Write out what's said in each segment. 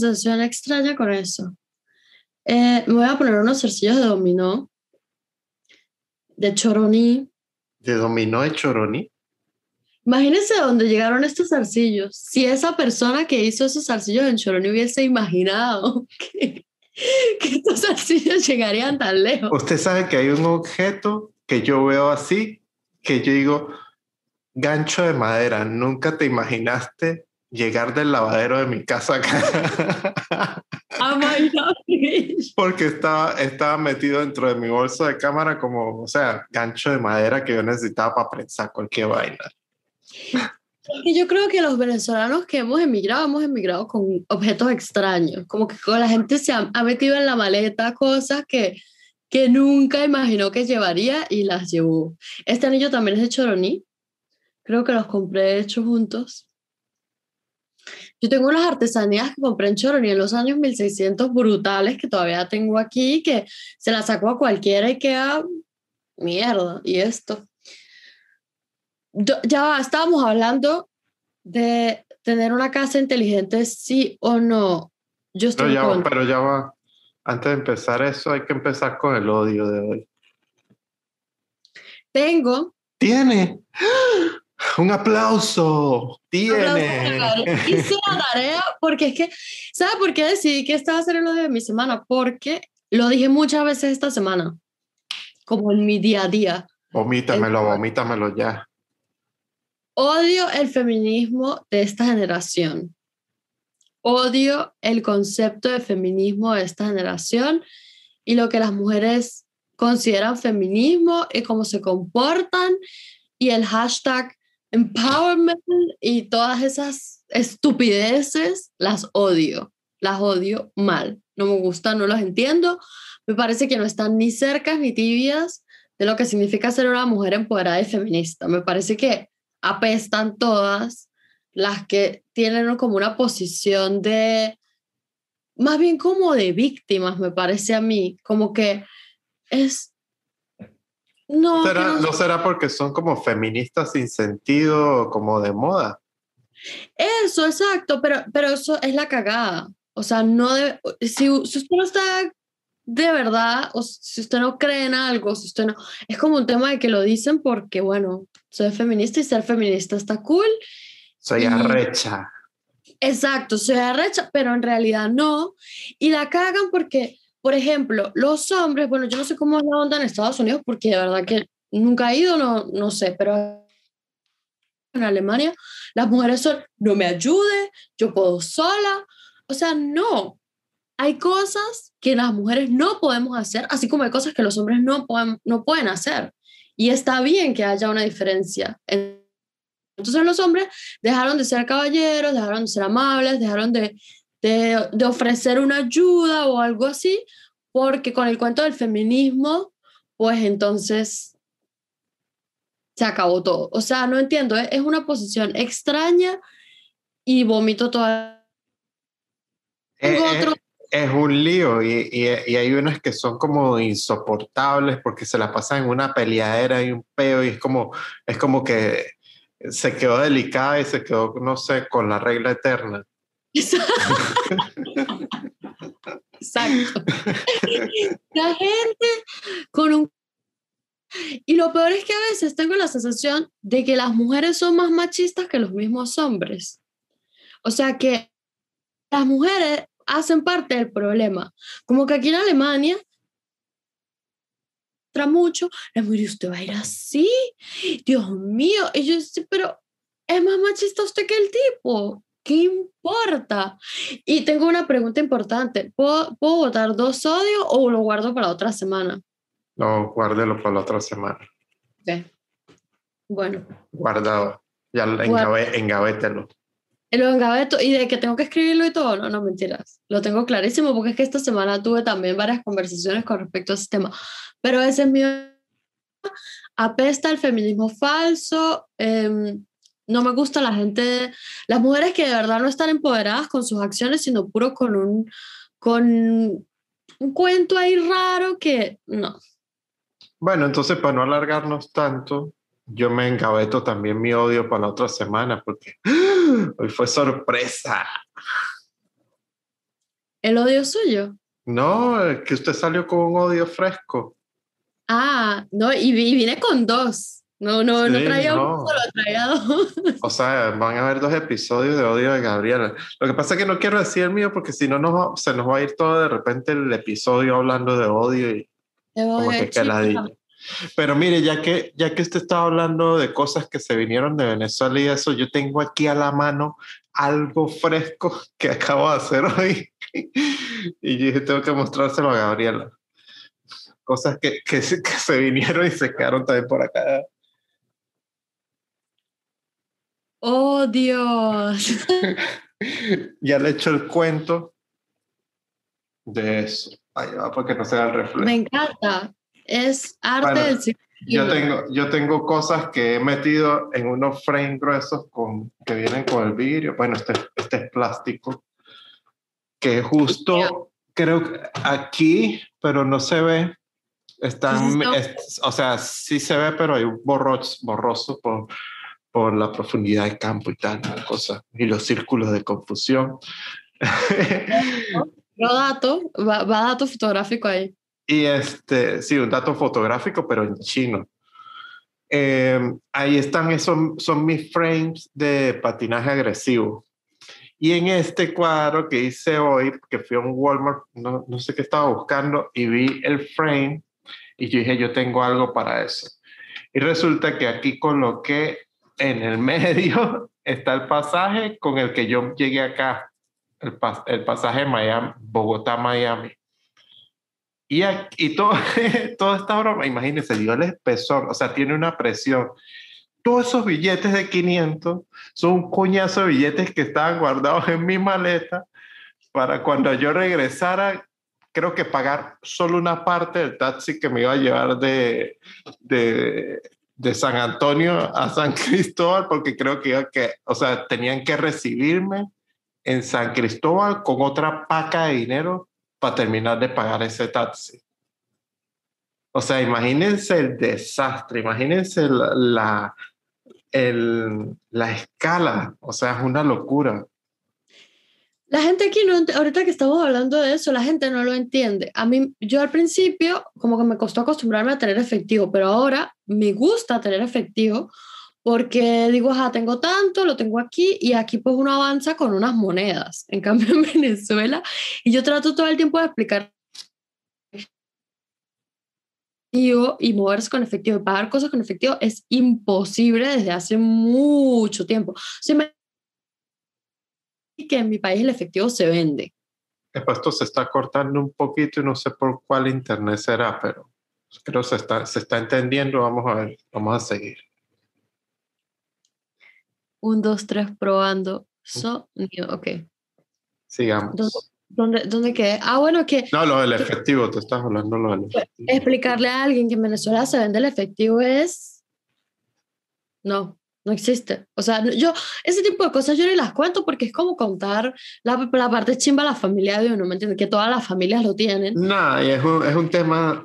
sensación extraña con eso. Eh, me voy a poner unos zarcillos de dominó, de choroní. ¿De dominó de choroní? Imagínense dónde llegaron estos zarcillos. Si esa persona que hizo esos zarcillos en choroní hubiese imaginado que, que estos zarcillos llegarían tan lejos. Usted sabe que hay un objeto que yo veo así, que yo digo, gancho de madera, nunca te imaginaste llegar del lavadero de mi casa acá. Oh. Porque estaba, estaba metido dentro de mi bolso de cámara como, o sea, gancho de madera que yo necesitaba para prensar cualquier vaina. Porque yo creo que los venezolanos que hemos emigrado, hemos emigrado con objetos extraños. Como que la gente se ha, ha metido en la maleta cosas que, que nunca imaginó que llevaría y las llevó. Este anillo también es de Choroní. Creo que los compré hechos juntos. Yo tengo unas artesanías que compré en Choroní en los años 1600 brutales que todavía tengo aquí, que se las saco a cualquiera y queda mierda. Y esto. Yo- ya estábamos hablando de tener una casa inteligente, sí o no. Yo estoy Pero ya, va, pero ya va. Antes de empezar eso, hay que empezar con el odio de hoy. Tengo ¡Tiene! ¡Un aplauso! ¡Tiene! Hice la tarea porque es que, ¿sabes por qué decidí que esta va a ser el odio de mi semana? Porque lo dije muchas veces esta semana, como en mi día a día. Vomítamelo, vomítamelo ya. Odio el feminismo de esta generación. Odio el concepto de feminismo de esta generación y lo que las mujeres consideran feminismo y cómo se comportan y el hashtag empowerment y todas esas estupideces las odio, las odio mal. No me gustan, no las entiendo. Me parece que no están ni cercas ni tibias de lo que significa ser una mujer empoderada y feminista. Me parece que apestan todas las que tienen como una posición de, más bien como de víctimas, me parece a mí, como que es... No, ¿Será- no- ¿No será porque son como feministas sin sentido, como de moda? Eso, exacto, pero, pero eso es la cagada. O sea, no si usted no está de verdad, o si usted no cree en algo, si usted no, es como un tema de que lo dicen porque, bueno, soy feminista y ser feminista está cool. Soy Y- arrecha. Exacto, soy arrecha, pero en realidad no. Y la cagan porque, por ejemplo, los hombres, bueno, yo no sé cómo es la onda en Estados Unidos porque de verdad que nunca he ido, no, no sé, pero en Alemania las mujeres son, no me ayude, yo puedo sola. O sea, no. Hay cosas que las mujeres no podemos hacer, así como hay cosas que los hombres no pueden, no pueden hacer. Y está bien que haya una diferencia. Entonces los hombres dejaron de ser caballeros, dejaron de ser amables, dejaron de, de, de ofrecer una ayuda o algo así, porque con el cuento del feminismo, pues entonces se acabó todo. O sea, no entiendo, es, es una posición extraña y vomito toda. Eh, eh, otro- es un lío y, y- y hay unas que son como insoportables porque se la pasan en una peleadera y un peo y es como, es como que se quedó delicada y se quedó, no sé, con la regla eterna. Exacto. La gente con un... Y lo peor es que a veces tengo la sensación de que las mujeres son más machistas que los mismos hombres. O sea que las mujeres hacen parte del problema. Como que aquí en Alemania tra mucho, la mujer, ¿usted va a ir así? Dios mío. Y yo, pero es más machista usted que el tipo. ¿Qué importa? Y tengo una pregunta importante. ¿Puedo, ¿puedo votar dos sodios o lo guardo para otra semana? No, guárdelo para la otra semana. Ok. Bueno, Guardado. Ya engavé, engavételo. lo engaveto y de que tengo que escribirlo y todo, no, no, mentiras. Lo tengo clarísimo porque es que esta semana tuve también varias conversaciones con respecto a ese tema. Pero ese es mi... Apesta el feminismo falso. em, no me gusta la gente, las mujeres que de verdad no están empoderadas con sus acciones, sino puro con un, con un cuento ahí raro que no. Bueno, entonces para no alargarnos tanto, yo me engaveto también mi odio para la otra semana porque hoy fue sorpresa. ¿El odio suyo? No, que usted salió con un odio fresco. Ah, no, y vine con dos. No, no, no Sí, traía no. uno, solo traía dos. O sea, van a haber dos episodios de odio de Gabriela. Lo que pasa es que no quiero decir el mío porque si no nos se nos va a ir todo de repente el episodio hablando de odio y De como que caladilla. Pero mire, ya que, ya que usted estaba hablando de cosas que se vinieron de Venezuela y eso, yo tengo aquí a la mano algo fresco que acabo de hacer hoy. y yo dije, tengo que mostrárselo a Gabriela. Cosas que, que, que se vinieron y se quedaron también por acá. Oh, Dios. ya le he hecho el cuento de eso. Va, porque no se da el reflejo. Me encanta. Es arte Bueno, del siglo Yo tengo, yo tengo cosas que he metido en unos frames gruesos con, que vienen con el vidrio. Bueno, este, este es plástico. Que justo creo que aquí, pero no se ve. Están, es- o sea, sí se ve, pero hay un borroso, borroso por, por la profundidad de campo y tal, cosa. Y los círculos de confusión. Otro dato, va, va dato fotográfico ahí. Y este, sí, un dato fotográfico, pero en chino. Eh, ahí están, esos son mis frames de patinaje agresivo. Y en este cuadro que hice hoy, que fui a un Walmart, no, no sé qué estaba buscando, y vi el frame, y yo dije, yo tengo algo para eso. Y resulta que aquí coloqué en el medio, está el pasaje con el que yo llegué acá, el, pas- el pasaje Miami, Bogotá-Miami. Y, y todo, toda esta broma, imagínense, dio el espesor, o sea, tiene una presión. Todos esos billetes de 500 son un coñazo de billetes que estaban guardados en mi maleta para cuando yo regresara, creo que pagar solo una parte del taxi que me iba a llevar de, de, de San Antonio a San Cristóbal, porque creo que, que, o sea, tenían que recibirme en San Cristóbal con otra paca de dinero para terminar de pagar ese taxi. O sea, imagínense el desastre, imagínense la, la, el- la escala, o sea, es una locura. La gente aquí no, ahorita que estamos hablando de eso, la gente no lo entiende. A mí, yo al principio, como que me costó acostumbrarme a tener efectivo, pero ahora me gusta tener efectivo porque digo, ajá, tengo tanto, lo tengo aquí y aquí pues uno avanza con unas monedas. En cambio en Venezuela, y yo trato todo el tiempo de explicar y moverse con efectivo y pagar cosas con efectivo es imposible desde hace mucho tiempo. O sea, que en mi país el efectivo se vende. Después esto se está cortando un poquito y no sé por cuál internet será, pero creo se está, se está entendiendo. Vamos a ver, vamos a seguir. Un, dos, tres, probando. Sonido, ok. Sigamos. ¿Dónde, dónde, dónde quedé? Ah, bueno, que No, lo del efectivo, te estás hablando lo del efectivo. explicarle a alguien que en Venezuela se vende el efectivo es... No, no existe. O sea, yo, ese tipo de cosas yo ni las cuento porque es como contar la, la parte chimba de la familia de uno, ¿me entiendes? Que todas las familias lo tienen. Nada, y es un, es un tema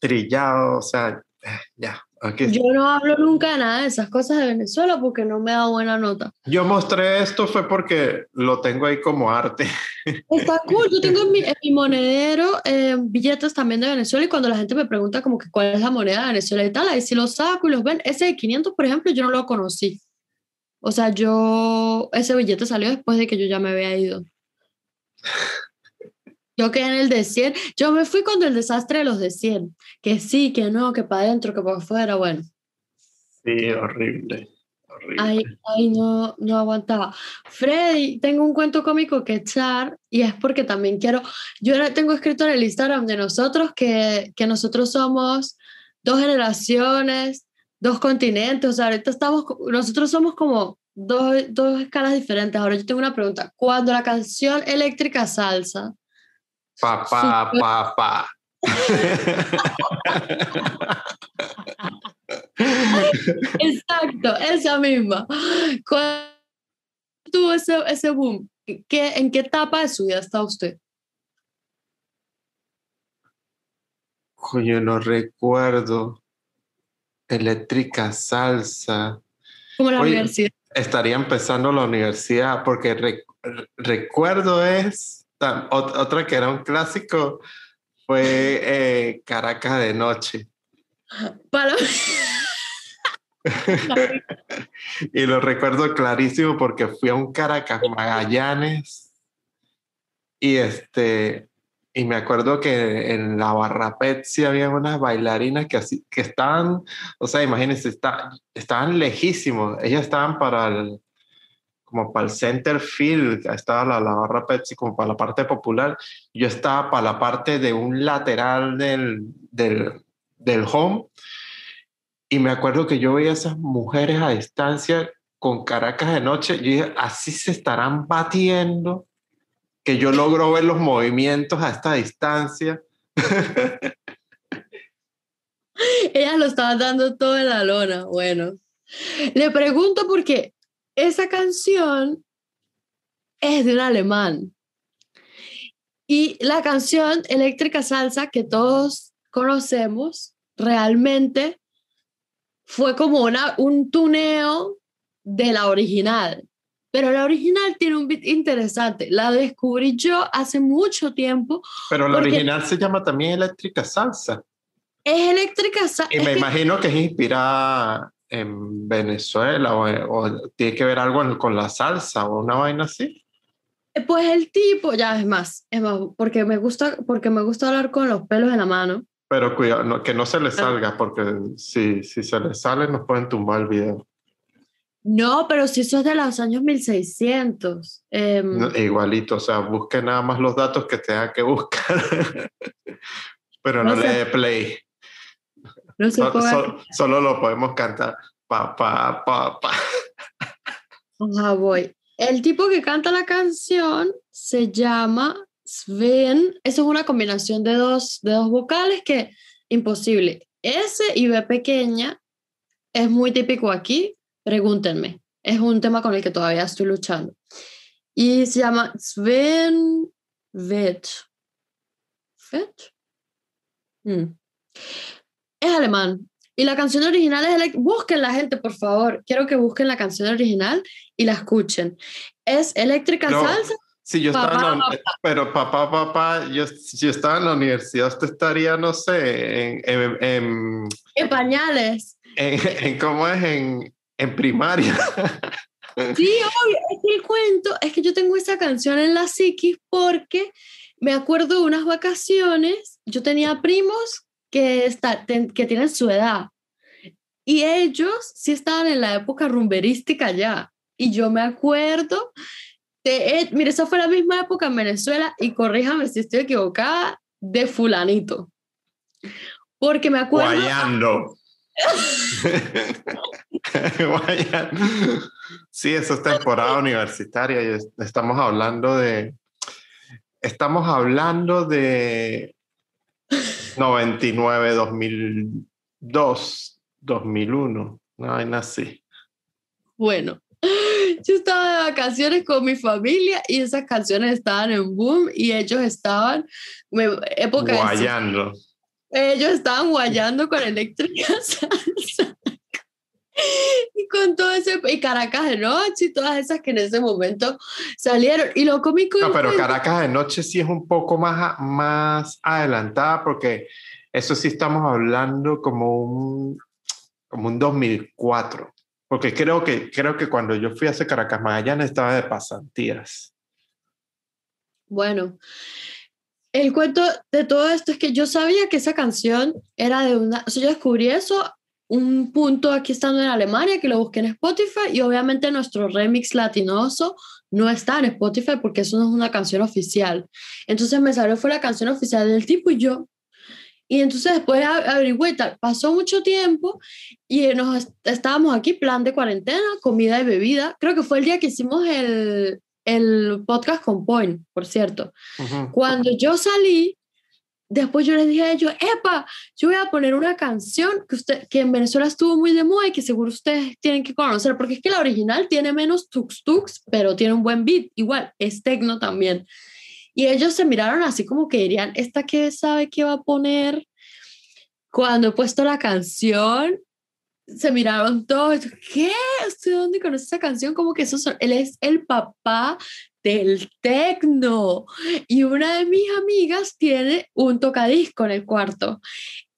trillado, o sea, eh, ya. Aquí Yo no hablo nunca de nada de esas cosas de Venezuela porque no me da buena nota. Yo mostré esto fue porque lo tengo ahí como arte. Está cool, yo tengo en mi, en mi monedero eh, billetes también de Venezuela y cuando la gente me pregunta como que cuál es la moneda de Venezuela y tal, ahí sí los saco y los ven. Ese de 500, por ejemplo, yo no lo conocí. O sea, yo, ese billete salió después de que yo ya me había ido. Yo quedé en el de 100, yo me fui con el desastre de los de 100, que sí, que no, que para adentro, que para afuera, bueno. Sí, horrible. horrible. Ahí, ahí no, no aguantaba. Freddy, tengo un cuento cómico que echar y es porque también quiero, yo tengo escrito en el Instagram de nosotros que, que nosotros somos dos generaciones, dos continentes, o sea, ahorita estamos, nosotros somos como dos, dos escalas diferentes. Ahora yo tengo una pregunta, cuando la canción eléctrica salsa, Papá, papá. exacto, esa misma, ¿cuándo tuvo ese, ese boom? ¿Qué, ¿En qué etapa de su vida está usted? Coño, no recuerdo. Eléctrica salsa. Como la Oye, universidad. Estaría empezando la universidad porque re- re- recuerdo es otra que era un clásico fue eh, Caracas de noche. Para... y lo recuerdo clarísimo porque fui a un Caracas Magallanes y este y me acuerdo que en la barra Pepsi había unas bailarinas que así que estaban, o sea, imagínense, está, estaban lejísimos, ellas estaban para el como para el center field, estaba la, la barra Pepsi como para la parte popular, yo estaba para la parte de un lateral del, del, del home y me acuerdo que yo veía a esas mujeres a distancia con Caracas de noche. Yo dije, así se estarán batiendo, que yo logro ver los movimientos a esta distancia. Ella lo estaba dando todo en la lona. Bueno, le pregunto porque esa canción es de un alemán. Y la canción Eléctrica Salsa que todos conocemos realmente fue como una, un tuneo de la original. Pero la original tiene un beat interesante. La descubrí yo hace mucho tiempo. Pero la original se llama también Eléctrica Salsa. Es Eléctrica Salsa. Y me imagino que... es inspirada en Venezuela o, tiene que ver algo con la salsa o una vaina así. Pues el tipo, ya es más, es más, porque me gusta, porque me gusta hablar con los pelos en la mano. Pero cuidado, que no se le ah. salga, porque si, si se le sale nos pueden tumbar el video. No, pero si eso es de los años 1600. Em, igualito, o sea, busque nada más los datos que tenga que buscar. pero no, le dé play. No solo lo podemos cantar. Pa, pa, pa, pa. voy. El tipo que canta la canción se llama Sven, eso es una combinación de dos, de dos vocales que imposible. S y B pequeña es muy típico aquí, pregúntenme. Es un tema con el que todavía estoy luchando. Y se llama Sven Vet. ¿Vet? Mm. Es alemán. Y la canción original es... Busquen la gente, por favor. Quiero que busquen la canción original y la escuchen. Es Eléctrica Salsa Sí, yo estaba en la, pero papá, papá, yo, yo estaba en la universidad, usted estaría, no sé, en... En, en, pañales. En, ¿Cómo es? En, en primaria. Sí, obvio, es que el cuento, es que yo tengo esa canción en la psiquis porque me acuerdo de unas vacaciones, yo tenía primos que, está, que tienen su edad y ellos sí estaban en la época rumberística ya. Y yo me acuerdo de, mire, esa fue la misma época en Venezuela y corríjame si estoy equivocada, de fulanito. Porque me acuerdo... Guayando. sí, eso es temporada universitaria y estamos hablando de... Estamos hablando de 99, 2002, 2001, no hay así. Bueno, yo estaba de vacaciones con mi familia y esas canciones estaban en boom y ellos estaban, época guayando. ellos estaban guayando con eléctrica salsa. y con todo ese, y Caracas de noche y todas esas que en ese momento salieron. Y lo cómico. No, pero Caracas de noche sí es un poco más, más adelantada porque eso sí estamos hablando como un, como un 2004. Porque creo que, creo que cuando yo fui a ese Caracas Magallanes estaba de pasantías. Bueno, el cuento de todo esto es que yo sabía que esa canción era de una, o sea, yo descubrí eso un punto aquí estando en Alemania, que lo busqué en Spotify y obviamente nuestro remix latinoso no está en Spotify porque eso no es una canción oficial. Entonces me salió fue la canción oficial del tipo y yo, y entonces después averigüé, pasó mucho tiempo y nos estábamos aquí, plan de cuarentena, comida y bebida. Creo que fue el día que hicimos el, el podcast con Point, por cierto. Cuando yo salí, después yo les dije a ellos, epa, yo voy a poner una canción que, usted, que en Venezuela estuvo muy de moda y que seguro ustedes tienen que conocer, porque es que la original tiene menos tux tux, pero tiene un buen beat, igual, es tecno también. Y ellos se miraron así como que dirían, ¿esta qué sabe qué va a poner? Cuando he puesto la canción, se miraron todos, ¿qué? ¿Usted dónde conoce esa canción? Como que eso él es el papá del tecno. Y una de mis amigas tiene un tocadisco en el cuarto.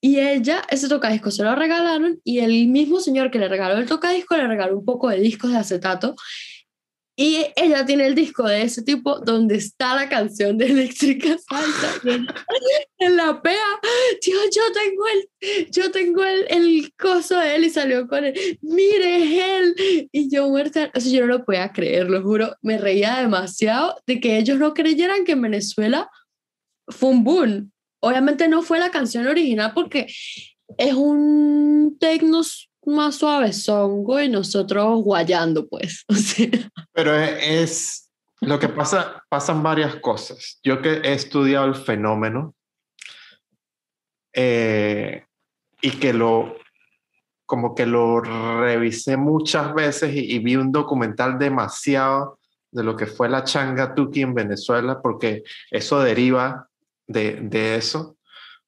Y ella, ese tocadisco se lo regalaron y el mismo señor que le regaló el tocadisco le regaló un poco de discos de acetato. Y ella tiene el disco de ese tipo donde está la canción de Eléctrica Salsa en la pea. Tío, yo tengo el, yo tengo el, el coso de él y salió con él. Mire, es él. Y yo muerta, o sea, yo no lo podía creer, lo juro. Me reía demasiado de que ellos no creyeran que en Venezuela fue un boom obviamente no fue la canción original porque es un tecno más suavezongo y nosotros guayando, pues. Pero es, lo que pasa, pasan varias cosas. Yo que he estudiado el fenómeno eh, y que lo, como que lo revisé muchas veces y, y, vi un documental demasiado de lo que fue la changa tuki en Venezuela, porque eso deriva de, de eso.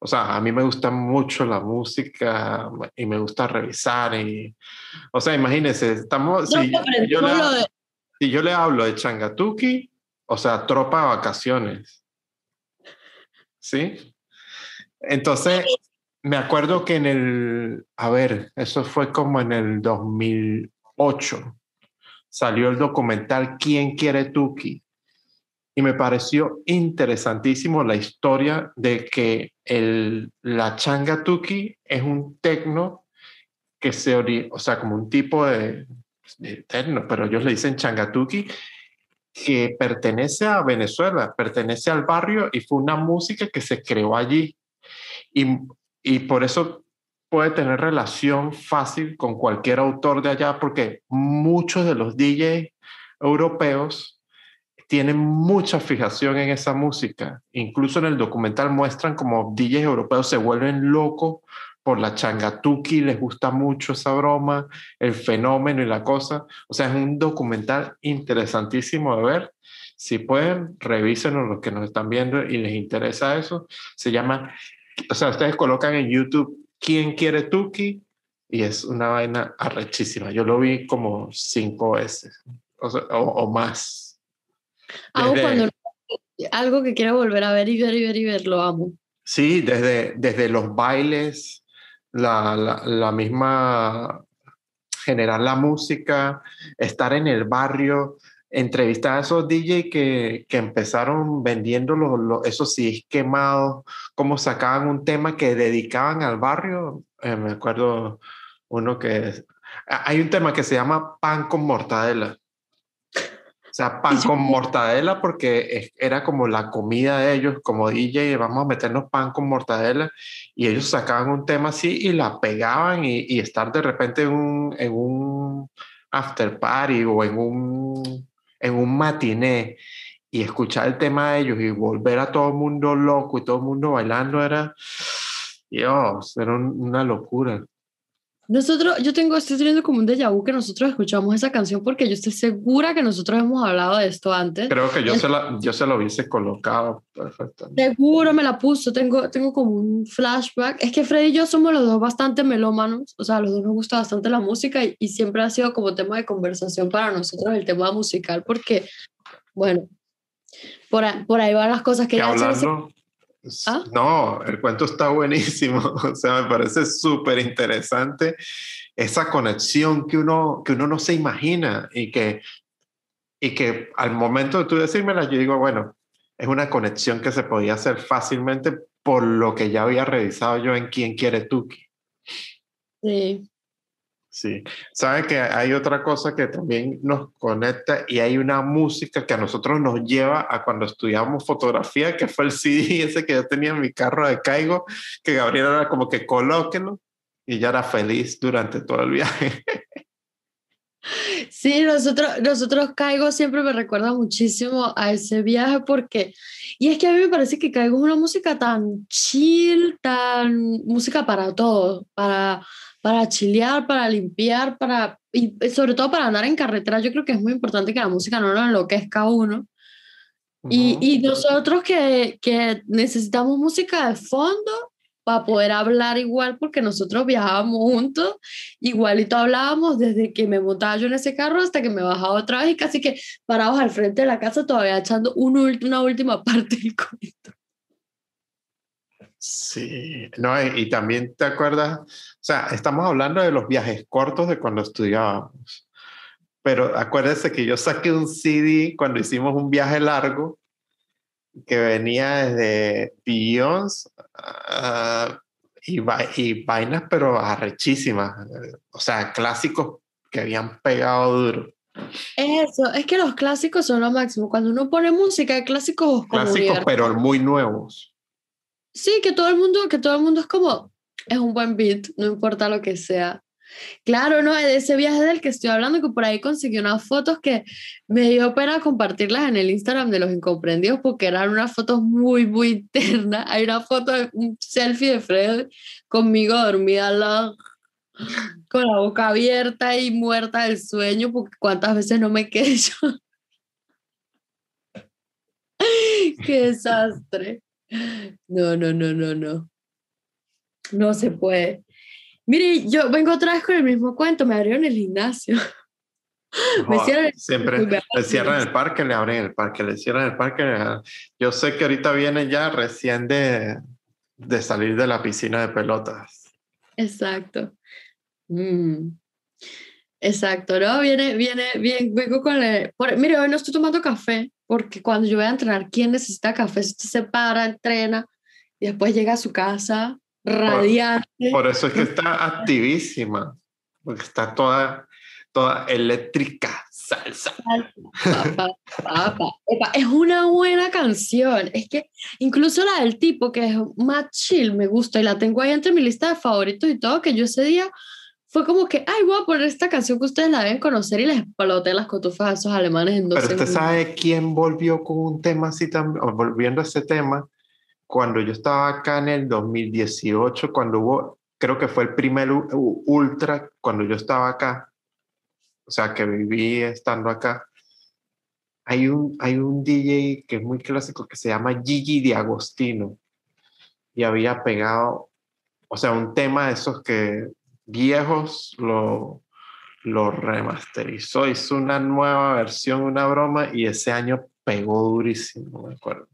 O sea, a mí me gusta mucho la música y me gusta revisar. Y, o sea, imagínense, estamos. si, yo le, si, yo le, hablo de Changatuki, o sea, tropa de vacaciones. ¿Sí? Entonces, me acuerdo que en el. A ver, eso fue como en el 2008. Salió el documental ¿Quién quiere Tuki? y me pareció interesantísimo la historia de que el, la changa tuki es un tecno que se, o sea, como un tipo de, de tecno, pero ellos le dicen changatuki, que pertenece a Venezuela, pertenece al barrio y fue una música que se creó allí. Y, y por eso puede tener relación fácil con cualquier autor de allá, porque muchos de los DJs europeos tienen mucha fijación en esa música. Incluso en el documental muestran como DJs europeos se vuelven locos por la changatuki, les gusta mucho esa broma, el fenómeno y la cosa. O sea, es un documental interesantísimo de ver. Si pueden, revísenlo los que nos están viendo y les interesa eso. Se llama, o sea, ustedes colocan en YouTube ¿Quién quiere Tuki? Y es una vaina arrechísima. Yo lo vi como cinco veces o, o más cuando algo que quiero volver a ver y ver y ver y ver, lo amo. Sí, desde, desde los bailes, la, la, misma generar la música, estar en el barrio, entrevistar a esos DJ que, que empezaron vendiendo los, esos sí quemados, cómo sacaban un tema que dedicaban al barrio. Eh, me acuerdo uno que... Hay un tema que se llama Pan con Mortadela. O sea, pan con mortadela porque era como la comida de ellos, como DJ, vamos a meternos pan con mortadela y ellos sacaban un tema así y la pegaban y, y estar de repente en un, en un after party o en un, en un matiné y escuchar el tema de ellos y volver a todo el mundo loco y todo el mundo bailando era, Dios, era una locura. Nosotros, yo tengo, estoy teniendo como un déjà vu que nosotros escuchamos esa canción porque yo estoy segura que nosotros hemos hablado de esto antes. Creo que yo, se, la, yo se lo hubiese colocado perfectamente. Seguro me la puso, tengo, tengo como un flashback. Es que Freddy y yo somos los dos bastante melómanos, o sea, los dos nos gusta bastante la música y, y siempre ha sido como tema de conversación para nosotros el tema musical porque, bueno, por, por ahí van las cosas que... ya hablando, ¿Ah? No, el cuento está buenísimo, o sea, me parece súper interesante esa conexión que uno, que uno no se imagina y que, y que al momento de tú decírmela, yo digo, bueno, es una conexión que se podía hacer fácilmente por lo que ya había revisado yo en Quién quiere Tuki. Sí. Sí, sabe que hay otra cosa que también nos conecta y hay una música que a nosotros nos lleva a cuando estudiamos fotografía, que fue el CD ese que yo tenía en mi carro de Caigo, que Gabriel era como que colóquenlo y ya era feliz durante todo el viaje. Sí, nosotros, nosotros Caigo siempre me recuerda muchísimo a ese viaje porque, y es que a mí me parece que Caigo es una música tan chill, tan música para todo, para para chilear, para limpiar, para, y sobre todo para andar en carretera. Yo creo que es muy importante que la música no lo enloquezca a uno. y, y, nosotros que, que, necesitamos música de fondo, para poder hablar igual, porque nosotros viajábamos juntos, igualito hablábamos desde que me montaba yo en ese carro hasta que me bajaba otra vez y casi que parados al frente de la casa todavía echando una última parte del cuento. Sí, no, y, también te acuerdas, o sea, estamos hablando de los viajes cortos de cuando estudiábamos, pero acuérdese que yo saqué un CD cuando hicimos un viaje largo que venía desde Billions uh, y, y, vainas, pero arrechísimas, o sea, clásicos que habían pegado duro. Eso, es que los clásicos son lo máximo. Cuando uno pone música, hay clásicos Clásicos, pero muy nuevos. Sí, que todo el mundo, que todo el mundo es como, es un buen beat, no importa lo que sea. Claro, no, de ese viaje del que estoy hablando, que por ahí conseguí unas fotos que me dio pena compartirlas en el Instagram de los incomprendidos porque eran unas fotos muy, muy ternas. Hay una foto, un selfie de Fred conmigo dormida al lado, con la boca abierta y muerta del sueño, porque cuántas veces no me quedé. Qué desastre. No, no, no, no, no. No se puede. Mire, yo vengo otra vez con el mismo cuento, me abrieron el gimnasio. me siempre le cierran el parque, le abren el parque, le cierran el parque. Yo sé que ahorita viene ya recién de, de salir de la piscina de pelotas. Exacto. Mm. Exacto, ¿no? Viene, viene, bien, vengo con el... mire, hoy no estoy tomando café, porque cuando yo voy a entrenar, ¿quién necesita café? Usted se para, entrena y después llega a su casa radiante. Por, eso es que está activísima, porque está toda, toda eléctrica, salsa. Es una buena canción. Es que incluso la del tipo, que es más chill, me gusta y la tengo ahí entre mi lista de favoritos y todo, que yo ese día fue como que, ay, voy a poner esta canción que ustedes la deben conocer y les exploté las cotufas a esos alemanes en dos Pero usted sabe quién volvió con un tema así también, volviendo a ese tema, cuando yo estaba acá en el 2018, cuando hubo, creo que fue el primer ultra, cuando yo estaba acá, o sea, que viví estando acá, hay un, hay un DJ que es muy clásico que se llama Gigi de Agostino y había pegado, o sea, un tema de esos que viejos lo, lo remasterizó, hizo una nueva versión, una broma, y ese año pegó durísimo, me acuerdo.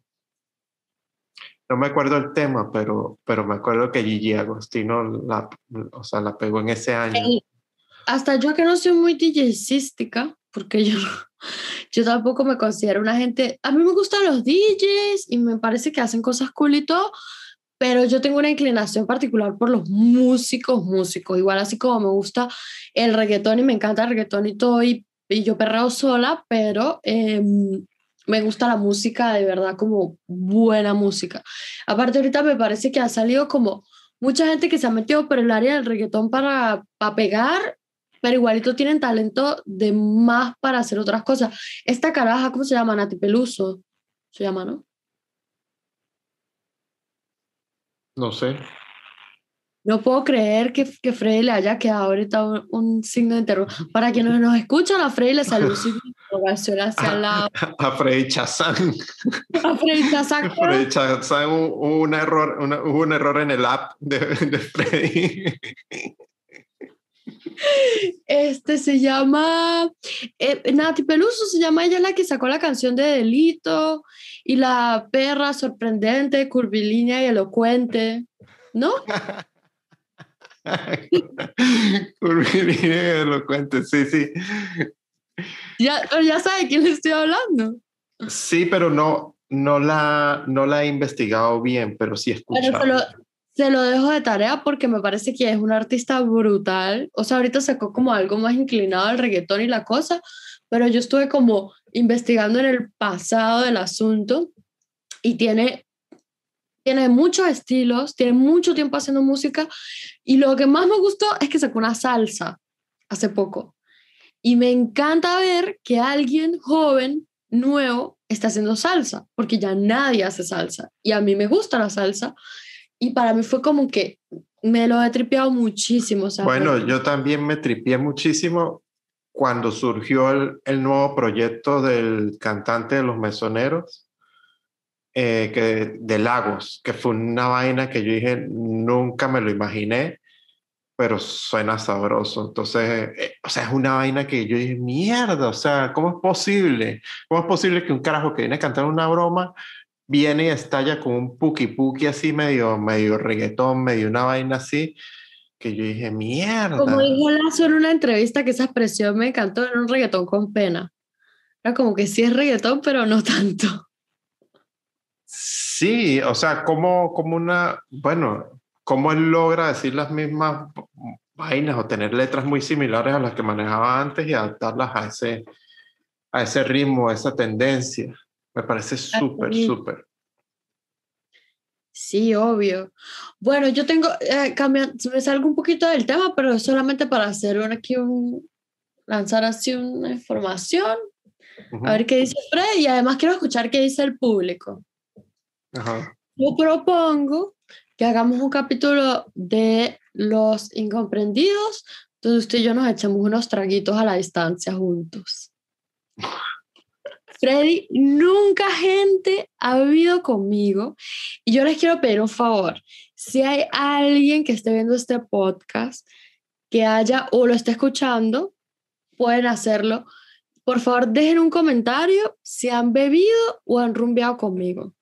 No me acuerdo el tema, pero, pero me acuerdo que Gigi Agostino la, o sea, la pegó en ese año. hasta yo que no soy muy DJística, porque yo, yo tampoco me considero una gente... A mí me gustan los DJs y me parece que hacen cosas cool y todo, pero yo tengo una inclinación particular por los músicos, músicos, igual así como me gusta el reggaetón y me encanta el reggaetón y todo, y, yo perreo sola, pero em, me gusta la música de verdad como buena música. Aparte ahorita me parece que ha salido como mucha gente que se ha metido por el área del reggaetón para, para pegar, pero igualito tienen talento de más para hacer otras cosas. Esta caraja, ¿cómo se llama? Nati Peluso, se llama, ¿no? No sé. No puedo creer que, que Freddy le haya quedado ahorita un, signo de interrogación. Para quienes nos escuchan, a Freddy le salió un signo de interrogación hacia el lado. A Freddy Chazán. A Freddy Chazán. A Freddy Chazán hubo un, error, hubo un error en el app de, de Freddy. Este se llama eh, Nati Peluso, se llama ella la que sacó la canción de Delito y la perra sorprendente, curvilínea y elocuente, ¿no? curvilínea y elocuente, sí, sí. Ya, ya sabe quién le estoy hablando. Sí, pero no, no, la, no la he investigado bien, pero sí escuchado. Se lo dejo de tarea porque me parece que es un artista brutal. O sea, ahorita sacó como algo más inclinado al reggaetón y la cosa, pero yo estuve como investigando en el pasado del asunto y tiene, tiene muchos estilos, tiene mucho tiempo haciendo música y lo que más me gustó es que sacó una salsa hace poco. Y me encanta ver que alguien joven, nuevo, está haciendo salsa, porque ya nadie hace salsa. Y a mí me gusta la salsa y para mí fue como que me lo he tripeado muchísimo. bueno, yo también me tripié muchísimo cuando surgió el, el, nuevo proyecto del cantante de los mesoneros. eh, que, de Lagos, que fue una vaina que yo dije, nunca me lo imaginé, pero suena sabroso. Entonces, eh, o sea, es una vaina que yo dije, mierda, o sea, ¿cómo es posible? ¿Cómo es posible que un carajo que viene a cantar una broma viene y estalla con un puki puki así medio, medio reggaetón, medio una vaina así? que yo dije, mierda. Como dijo Lazo en una entrevista que esa expresión me encantó, en un reggaetón con pena. Era como que sí es reggaetón, pero no tanto. Sí, o sea, como, como una, bueno, cómo él logra decir las mismas vainas o tener letras muy similares a las que manejaba antes y adaptarlas a ese, a ese ritmo, a esa tendencia. Me parece súper, súper. Sí, obvio. Bueno, yo tengo, eh, me salgo un poquito del tema, pero solamente para hacer aquí un, lanzar así una información, a ver qué dice Fred y además quiero escuchar qué dice el público. Yo propongo que hagamos un capítulo de los incomprendidos, donde usted y yo nos echemos unos traguitos a la distancia juntos. Freddy, nunca gente ha vivido conmigo y yo les quiero pedir un favor. Si hay alguien que esté viendo este podcast, que haya o lo esté escuchando, pueden hacerlo. Por favor, dejen un comentario si han bebido o han rumbeado conmigo.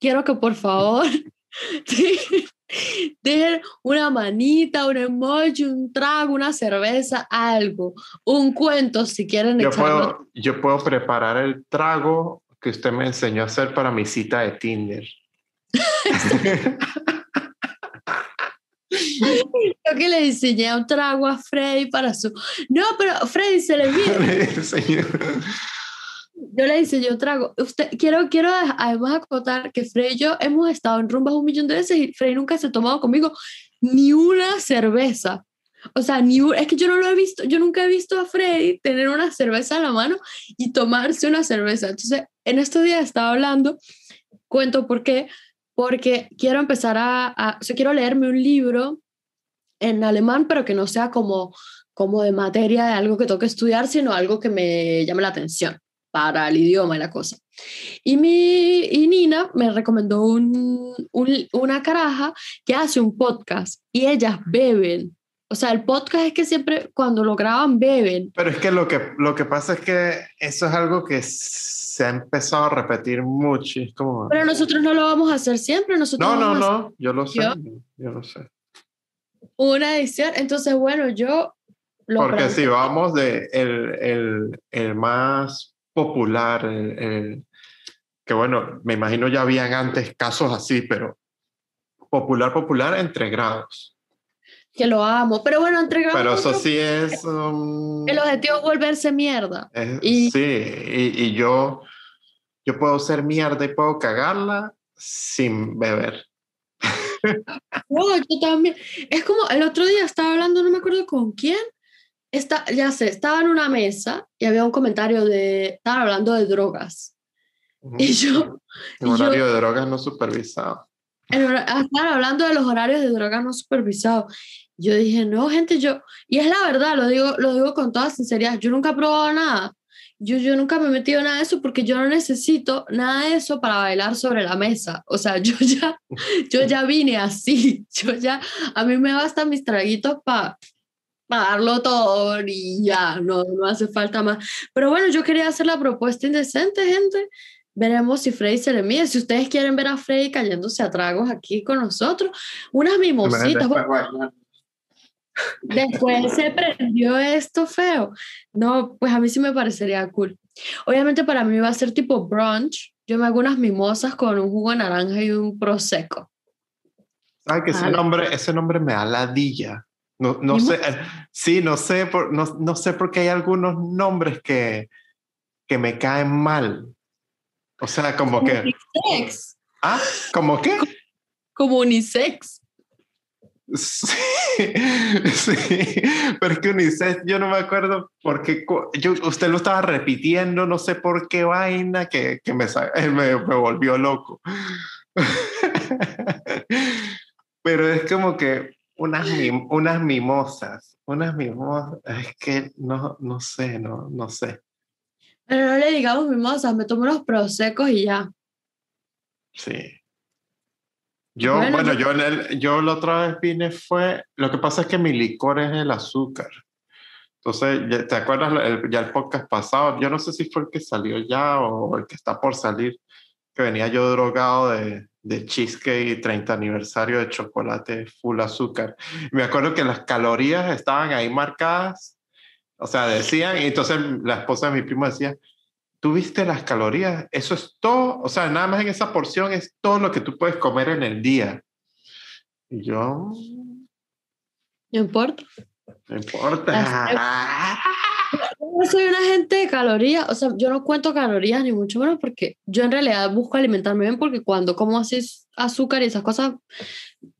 Quiero que por favor Dejen una manita, un emoji, un trago, una cerveza, algo, un cuento si quieren. Yo puedo, yo puedo preparar el trago que usted me enseñó a hacer para mi cita de Tinder. Yo que le enseñé un trago a Freddy para su... No, pero Freddy se le viene. Yo le hice, yo trago. Usted, quiero, quiero además acotar que Frey y yo hemos estado en rumbas un millón de veces y Frey nunca se ha tomado conmigo ni una cerveza. O sea, ni es que yo no lo he visto, yo nunca he visto a Freddy tener una cerveza en la mano y tomarse una cerveza. Entonces, en estos días estaba hablando, cuento por qué, porque quiero empezar a, a o sea, quiero leerme un libro en alemán, pero que no sea como, como de materia de algo que toque estudiar, sino algo que me llame la atención para el idioma y la cosa. Y, mi, y Nina me recomendó un, una caraja que hace un podcast y ellas beben. O sea, el podcast es que siempre cuando lo graban beben. Pero es que lo que, lo que pasa es que eso es algo que se ha empezado a repetir mucho. como... Pero nosotros no lo vamos a hacer siempre. Nosotros no, no, no, yo lo sé. Yo lo sé. Una edición. Entonces, bueno, yo... Porque si vamos de el, el, el más popular, que bueno, me imagino ya habían antes casos así, pero popular, popular entre grados. Que lo amo, pero bueno, entre grados. Pero eso sí es... Um, el objetivo es volverse mierda. y, sí, y, yo, yo puedo ser mierda y puedo cagarla sin beber. No, yo también. Es como el otro día estaba hablando, no me acuerdo con quién, Está, ya sé, estaba en una mesa y había un comentario de, estaban hablando de drogas. Y yo... Un horario de drogas no supervisado. Ah, estaban hablando de los horarios de drogas no supervisados. Yo dije, no, gente, yo... Y es la verdad, lo digo, lo digo con toda sinceridad, yo nunca he probado nada. Yo, yo nunca me he metido en nada de eso porque yo no necesito nada de eso para bailar sobre la mesa. O sea, yo ya, yo ya vine así. Yo ya, a mí me bastan mis traguitos para pagarlo todo y ya, no, no hace falta más. Pero bueno, yo quería hacer la propuesta indecente, gente. Veremos si Freddy se le mide. Si ustedes quieren ver a Freddy cayéndose a tragos aquí con nosotros, unas mimositas. Después se prendió esto feo. No, pues a mí sí me parecería cool. Obviamente para mí va a ser tipo brunch. Yo me hago unas mimosas con un jugo de naranja y un prosecco. Ay, que ese nombre, ese nombre me da ladilla. No, no sé, eh, sí, no sé, por, no, no, sé por qué hay algunos nombres que, que me caen mal. O sea, como, que... Unisex. ¿Ah? ¿Como qué? Como unisex. Sí, sí, pero es que unisex yo no me acuerdo por qué, yo, usted lo estaba repitiendo, no sé por qué vaina, que, que me, me, me volvió loco. pero es como que unas, unas mimosas, unas mimosas, es que no, no sé, no, no sé. Pero no le digamos mimosas, me tomo unos prosecos y ya. Sí. Yo, bueno, yo, en el, yo la otra vez vine fue, lo que pasa es que mi licor es el azúcar. Entonces, ¿te acuerdas ya el podcast pasado? Yo no sé si fue el que salió ya o el que está por salir, que venía yo drogado de, de cheesecake 30 aniversario de chocolate full azúcar. Me acuerdo que las calorías estaban ahí marcadas, o sea, decían, y entonces la esposa de mi primo decía, ¿tú viste las calorías? Eso es todo, o sea, nada más en esa porción es todo lo que tú puedes comer en el día. Y yo... No importa. No importa. Yo soy una gente de calorías, o sea, yo no cuento calorías ni mucho menos porque yo en realidad busco alimentarme bien porque cuando como así azúcar y esas cosas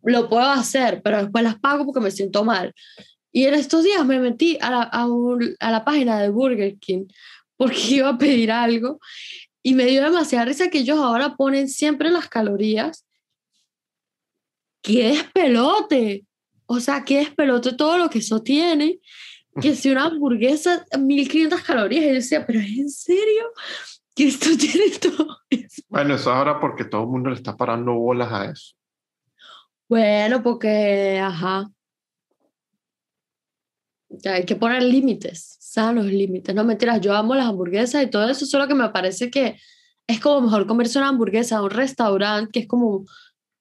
lo puedo hacer, pero después las pago porque me siento mal. Y en estos días me metí a la, a, a la página de Burger King porque iba a pedir algo y me dio demasiada risa que ellos ahora ponen siempre las calorías. ¿Qué es pelote? O sea, ¿qué es pelote todo lo que eso tiene? Que si una hamburguesa, 1500 calorías. Y yo decía, ¿pero es en serio? Que esto tiene todo eso. Bueno, eso ahora porque todo el mundo le está parando bolas a eso. Bueno, porque, ajá. Hay que poner límites, sanos límites. No mentiras, yo amo las hamburguesas y todo eso, solo que me parece que es como mejor comerse una hamburguesa a un restaurante, que es como,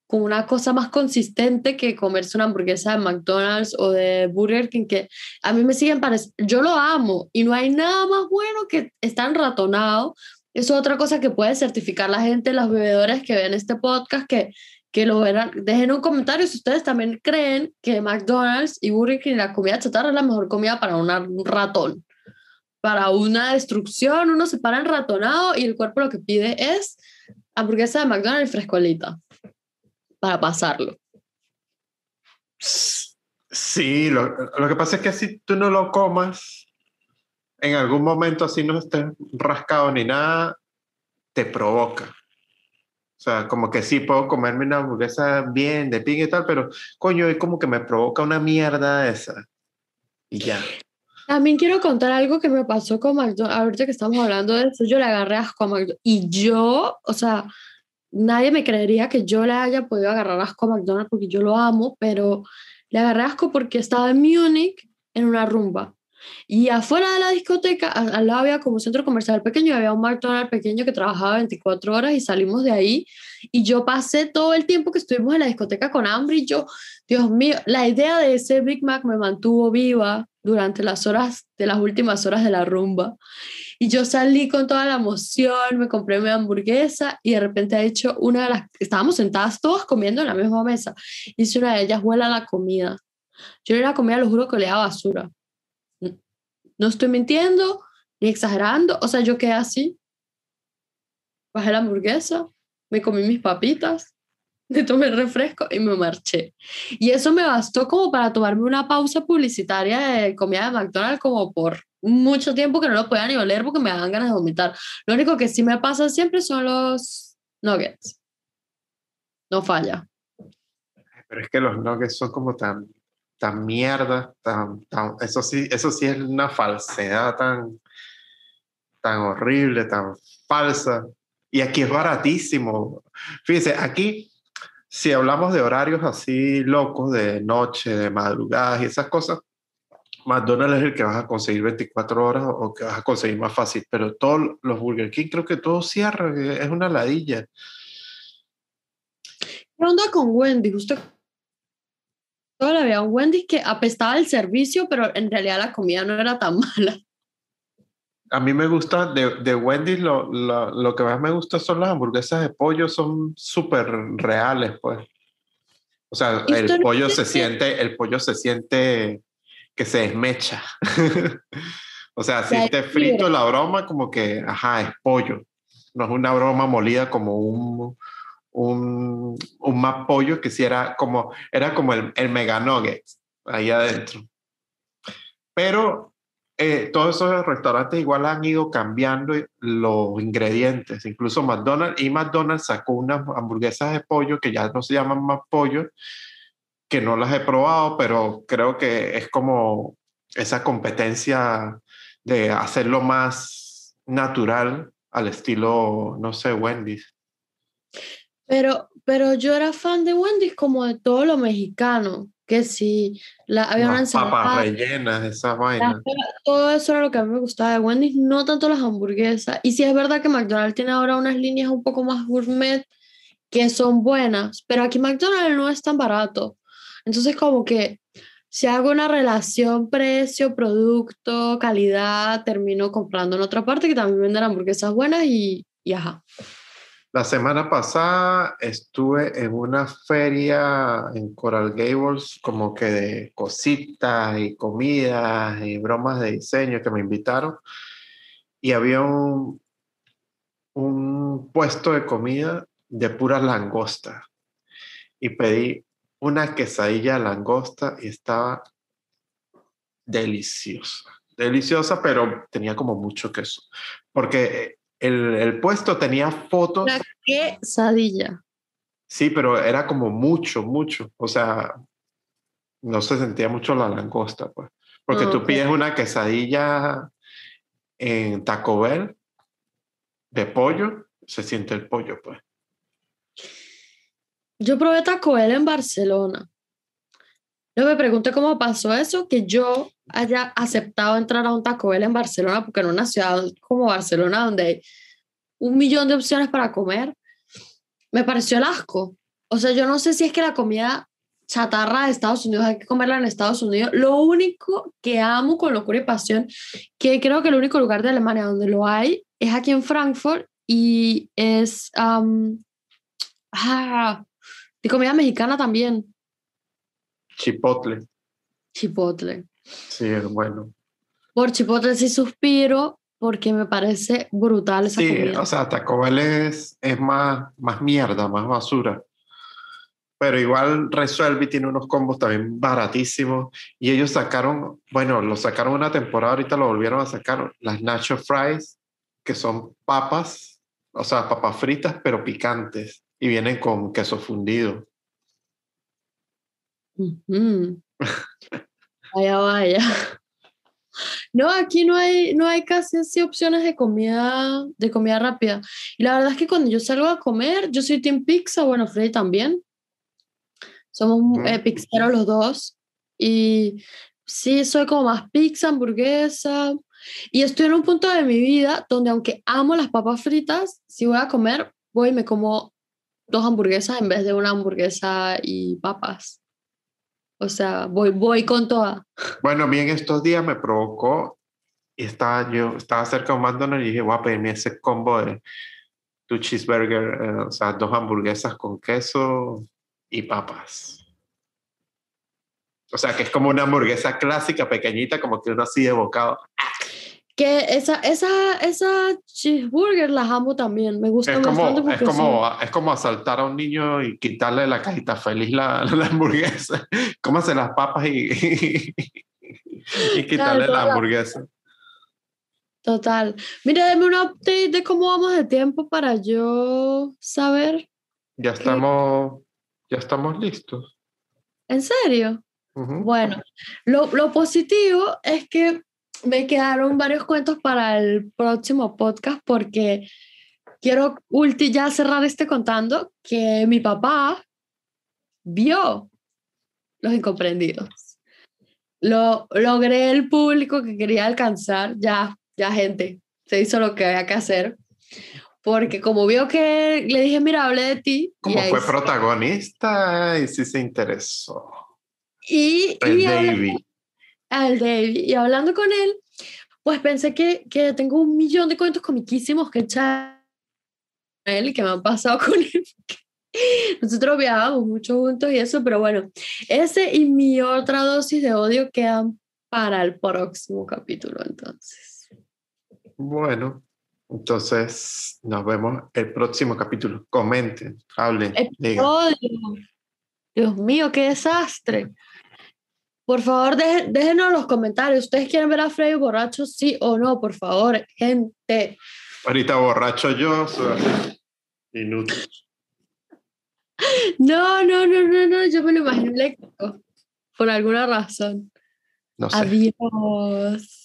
como una cosa más consistente que comerse una hamburguesa de McDonald's o de Burger King, que a mí me siguen pareciendo, yo lo amo y no hay nada más bueno que estar ratonado. Eso es otra cosa que puede certificar la gente, los bebedores que ven este podcast, que que lo verán. Dejen un comentario si ustedes también creen que McDonald's y Burger King, la comida chatarra, es la mejor comida para un ratón. Para una destrucción, uno se para ratonado y el cuerpo lo que pide es hamburguesa de McDonald's y frescolita para pasarlo. Sí, lo, lo, que pasa es que si tú no lo comas, en algún momento así no estés rascado ni nada, te provoca. O sea, como que sí puedo comerme una hamburguesa bien de ping y tal, pero coño, es como que me provoca una mierda esa. Y ya. También quiero contar algo que me pasó con McDonald's. Ahorita que estamos hablando de eso, yo le agarré asco a McDonald's. Y yo, o sea, nadie me creería que yo le haya podido agarrar asco a McDonald's porque yo lo amo, pero le agarré asco porque estaba en Múnich en una rumba. Y afuera de la discoteca, al lado había como un centro comercial pequeño, había un McDonald's pequeño que trabajaba 24 horas y salimos de ahí. Y yo pasé todo el tiempo que estuvimos en la discoteca con hambre y yo, Dios mío, la idea de ese Big Mac me mantuvo viva durante las horas, de las últimas horas de la rumba. Y yo salí con toda la emoción, me compré mi hamburguesa y de repente he hecho una de las, estábamos sentadas todas comiendo en la misma mesa. Hice una de ellas, huela la comida. Yo la comida, lo juro que le da basura. No estoy mintiendo ni exagerando. O sea, yo quedé así. Bajé la hamburguesa, me comí mis papitas, me tomé refresco y me marché. Y eso me bastó como para tomarme una pausa publicitaria de comida de McDonald's como por mucho tiempo que no lo podía ni oler porque me daban ganas de vomitar. Lo único que sí me pasa siempre son los nuggets. No falla. Pero es que los nuggets son como tan tan mierda, tan, tan, eso, sí, eso sí es una falsedad tan, tan horrible, tan falsa. Y aquí es baratísimo. Fíjense, aquí, si hablamos de horarios así locos, de noche, de madrugadas y esas cosas, McDonald's es el que vas a conseguir 24 horas o que vas a conseguir más fácil, pero todos los Burger King creo que todo cierra, es una ladilla. ¿Qué onda con Wendy? Justo Todavía había un Wendy's que apestaba el servicio, pero en realidad la comida no era tan mala. A mí me gusta, de, de Wendy's lo, lo, lo, que más me gusta son las hamburguesas de pollo, son súper reales, pues. O sea, el pollo se siente, el pollo se siente que se desmecha. o sea, si esté frito la broma, como que, ajá, es pollo. No es una broma molida como un, un, un más pollo que sí era como, era como el, el mega nugget ahí adentro. Pero eh, todos esos restaurantes igual han ido cambiando los ingredientes, incluso McDonald's, y McDonald's sacó unas hamburguesas de pollo que ya no se llaman más pollo, que no las he probado, pero creo que es como esa competencia de hacerlo más natural al estilo, no sé, Wendy's. Pero, pero yo era fan de Wendy's como de todo lo mexicano, que sí, la, había una Las papas ensalada, rellenas, esas vainas. papas, todo eso era lo que a mí me gustaba de Wendy's, no tanto las hamburguesas. Y sí es verdad que McDonald's tiene ahora unas líneas un poco más gourmet que son buenas, pero aquí McDonald's no es tan barato. Entonces como que si hago una relación precio, producto, calidad, termino comprando en otra parte que también venden hamburguesas buenas y, y ajá. La semana pasada estuve en una feria en Coral Gables, como que de cositas y comidas y bromas de diseño que me invitaron. Y había un, un puesto de comida de puras langostas. Y pedí una quesadilla de langosta y estaba deliciosa. Deliciosa, pero tenía como mucho queso. Porque el, el puesto tenía fotos. La quesadilla. Sí, pero era como mucho, mucho. O sea, no se sentía mucho la langosta, pues. Porque tú pides una quesadilla en Taco Bell de pollo, se siente el pollo, pues. Yo probé Taco Bell en Barcelona. No me pregunté cómo pasó eso, que yo haya aceptado entrar a un Taco Bell en Barcelona, porque en una ciudad como Barcelona, donde hay un millón de opciones para comer, me pareció el asco. O sea, yo no sé si es que la comida chatarra de Estados Unidos hay que comerla en Estados Unidos. Lo único que amo con locura y pasión, que creo que el único lugar de Alemania donde lo hay, es aquí en Frankfurt y es... ah, de comida mexicana también, Chipotle, chipotle. sí, es bueno. Por chipotle sí suspiro porque me parece brutal esa Sí, comida. o sea, Taco Bell es, es más, más mierda, más basura. Pero igual Resuelve tiene unos combos también baratísimos. Y ellos sacaron, bueno, lo sacaron una temporada, ahorita lo volvieron a sacar, las Nacho Fries, que son papas, o sea, papas fritas, pero picantes. Y vienen con queso fundido. Vaya, vaya. No, aquí no hay, no hay casi así opciones de comida, de comida rápida. Y la verdad es que cuando yo salgo a comer, yo soy team pizza, bueno, Freddy también. Somos Mm. eh, pizzeros los dos. Y sí, soy como más pizza, hamburguesa. Y estoy en un punto de mi vida donde aunque amo las papas fritas, si voy a comer, voy y me como dos hamburguesas en vez de una hamburguesa y papas. O sea, voy, voy con toda. Bueno, bien, estos días me provocó y estaba yo, estaba cerca de un McDonald's y dije, voy a pedirme ese combo de tu cheeseburger, eh, o sea, dos hamburguesas con queso y papas. O sea, que es como una hamburguesa clásica, pequeñita, como que uno así de bocado. Que esa, esa, esa cheeseburger las amo también. Me Es gustan bastante como, es, son- como, es como asaltar a un niño y quitarle la cajita feliz la, la hamburguesa. Cómase las papas y, y quitarle la la- hamburguesa. Total. Mira, dame un update de cómo vamos de tiempo para yo saber. Ya estamos, ya estamos listos. ¿En serio? Bueno, lo, lo positivo es que me quedaron varios cuentos para el próximo podcast porque quiero ulti ya cerrar este contando que mi papá vio Los Incomprendidos. Lo logré el público que quería alcanzar, ya, ya gente, se hizo lo que había que hacer. Porque como vio que le dije, mira, hablé de ti. Como fue protagonista y sí se interesó. y, El y. al David y hablando con él, pues pensé que, que tengo un millón de cuentos comiquísimos que echar él y que me han pasado con él. Nosotros viajábamos mucho juntos y eso, pero bueno, ese y mi otra dosis de odio quedan para el próximo capítulo entonces. Bueno, entonces nos vemos el próximo capítulo. Comenten, hablen, digan. Odio. Dios mío, qué desastre. Por favor, déjenos en los comentarios. ¿Ustedes quieren ver a Freddy borracho, sí o no? Por favor, gente. Ahorita borracho yo, inútil. No, no, no, no, no, yo me lo imagino eléctrico, por alguna razón. No sé. Adiós.